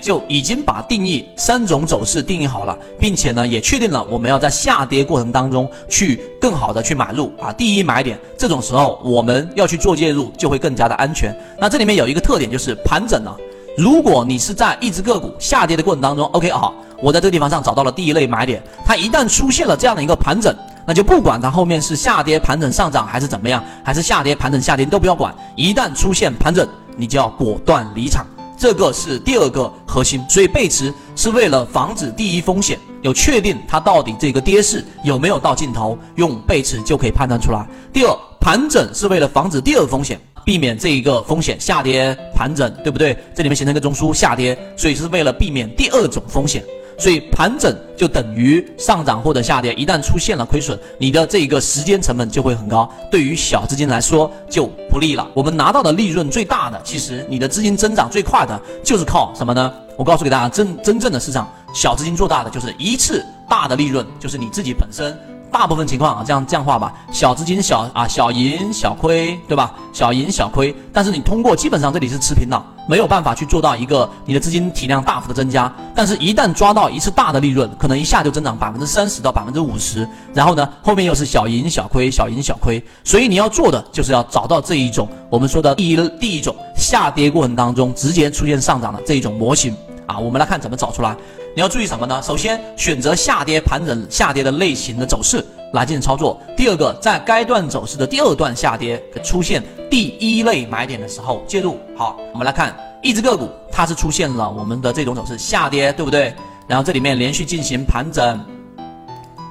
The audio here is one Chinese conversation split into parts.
就已经把定义三种走势定义好了，并且呢也确定了我们要在下跌过程当中去更好的去买入啊，第一买点，这种时候我们要去做介入就会更加的安全。那这里面有一个特点就是盘整呢，如果你是在一只个股下跌的过程当中，OK 好，我在这个地方上找到了第一类买点，它一旦出现了这样的一个盘整，那就不管它后面是下跌盘整上涨还是怎么样，还是下跌盘整下跌都不要管，一旦出现盘整，你就要果断离场。这个是第二个核心，所以背驰是为了防止第一风险，有确定它到底这个跌势有没有到尽头，用背驰就可以判断出来。第二，盘整是为了防止第二风险，避免这一个风险下跌盘整，对不对？这里面形成一个中枢下跌，所以是为了避免第二种风险。所以盘整就等于上涨或者下跌，一旦出现了亏损，你的这个时间成本就会很高，对于小资金来说就不利了。我们拿到的利润最大的，其实你的资金增长最快的，就是靠什么呢？我告诉给大家，真真正的市场，小资金做大的就是一次大的利润，就是你自己本身。大部分情况啊，这样这样画吧，小资金小啊，小盈小亏，对吧？小盈小亏，但是你通过基本上这里是持平的，没有办法去做到一个你的资金体量大幅的增加。但是，一旦抓到一次大的利润，可能一下就增长百分之三十到百分之五十，然后呢，后面又是小盈小亏，小盈小亏。所以你要做的就是要找到这一种我们说的第一第一种下跌过程当中直接出现上涨的这一种模型啊，我们来看怎么找出来。你要注意什么呢？首先选择下跌盘整下跌的类型的走势来进行操作。第二个，在该段走势的第二段下跌出现第一类买点的时候介入。好，我们来看一只个股，它是出现了我们的这种走势下跌，对不对？然后这里面连续进行盘整，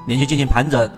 连续进行盘整，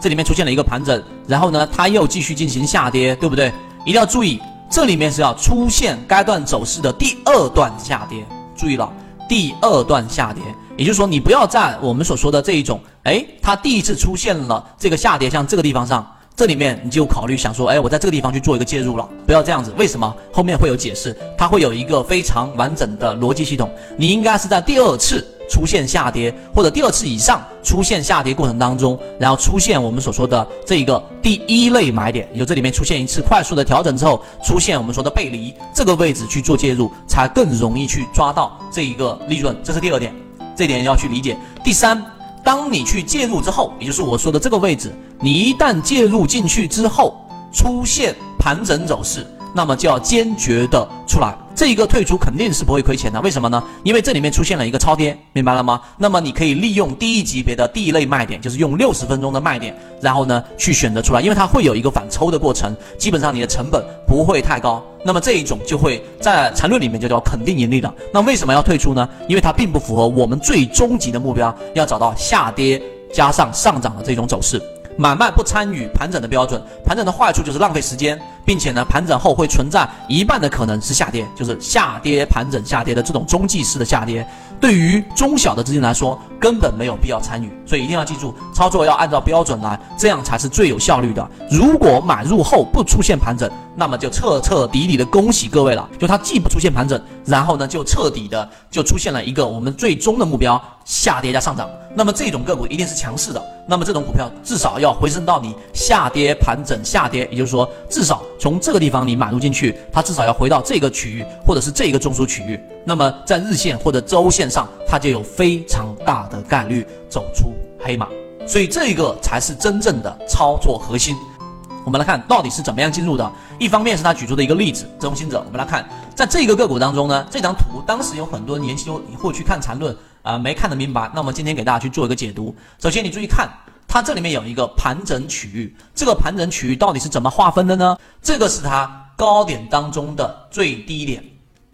这里面出现了一个盘整，然后呢，它又继续进行下跌，对不对？一定要注意，这里面是要出现该段走势的第二段下跌，注意了。第二段下跌，也就是说，你不要在我们所说的这一种，哎，它第一次出现了这个下跌，像这个地方上，这里面你就考虑想说，哎，我在这个地方去做一个介入了，不要这样子。为什么？后面会有解释，它会有一个非常完整的逻辑系统。你应该是在第二次。出现下跌或者第二次以上出现下跌过程当中，然后出现我们所说的这一个第一类买点，也就这里面出现一次快速的调整之后，出现我们说的背离这个位置去做介入，才更容易去抓到这一个利润。这是第二点，这点要去理解。第三，当你去介入之后，也就是我说的这个位置，你一旦介入进去之后，出现盘整走势。那么就要坚决的出来，这一个退出肯定是不会亏钱的。为什么呢？因为这里面出现了一个超跌，明白了吗？那么你可以利用第一级别的第一类卖点，就是用六十分钟的卖点，然后呢去选择出来，因为它会有一个反抽的过程，基本上你的成本不会太高。那么这一种就会在缠论里面就叫肯定盈利的。那为什么要退出呢？因为它并不符合我们最终极的目标，要找到下跌加上上涨的这种走势。买卖不参与盘整的标准，盘整的坏处就是浪费时间，并且呢，盘整后会存在一半的可能是下跌，就是下跌盘整下跌的这种中继式的下跌。对于中小的资金来说，根本没有必要参与，所以一定要记住，操作要按照标准来，这样才是最有效率的。如果买入后不出现盘整，那么就彻彻底底的恭喜各位了，就它既不出现盘整，然后呢就彻底的就出现了一个我们最终的目标下跌加上涨，那么这种个股一定是强势的，那么这种股票至少要回升到你下跌盘整下跌，也就是说至少从这个地方你买入进去，它至少要回到这个区域或者是这个中枢区域，那么在日线或者周线上，它就有非常大的概率走出黑马，所以这个才是真正的操作核心。我们来看到底是怎么样进入的。一方面是他举出的一个例子，中心者。我们来看，在这个个股当中呢，这张图当时有很多研究或去看缠论啊，没看得明白。那么今天给大家去做一个解读。首先你注意看，它这里面有一个盘整区域，这个盘整区域到底是怎么划分的呢？这个是它高点当中的最低点，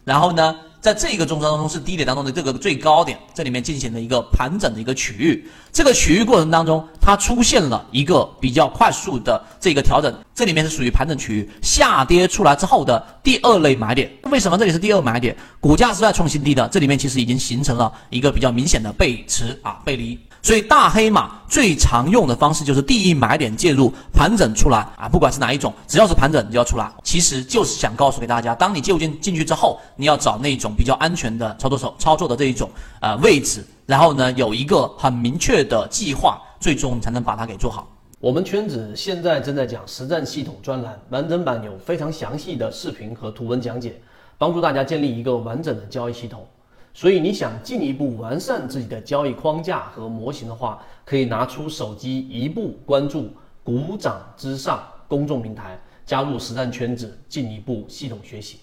然后呢？在这个中枢当中是低点当中的这个最高点，这里面进行了一个盘整的一个区域。这个区域过程当中，它出现了一个比较快速的这个调整，这里面是属于盘整区域下跌出来之后的第二类买点。为什么这里是第二买点？股价是在创新低的，这里面其实已经形成了一个比较明显的背驰啊背离。所以大黑马最常用的方式就是第一买点介入盘整出来啊，不管是哪一种，只要是盘整你就要出来。其实就是想告诉给大家，当你介入进进去之后，你要找那种比较安全的操作手操作的这一种呃位置，然后呢有一个很明确的计划，最终你才能把它给做好。我们圈子现在正在讲实战系统专栏完整版，有非常详细的视频和图文讲解，帮助大家建立一个完整的交易系统。所以你想进一步完善自己的交易框架和模型的话，可以拿出手机一步关注“股掌之上”公众平台，加入实战圈子，进一步系统学习。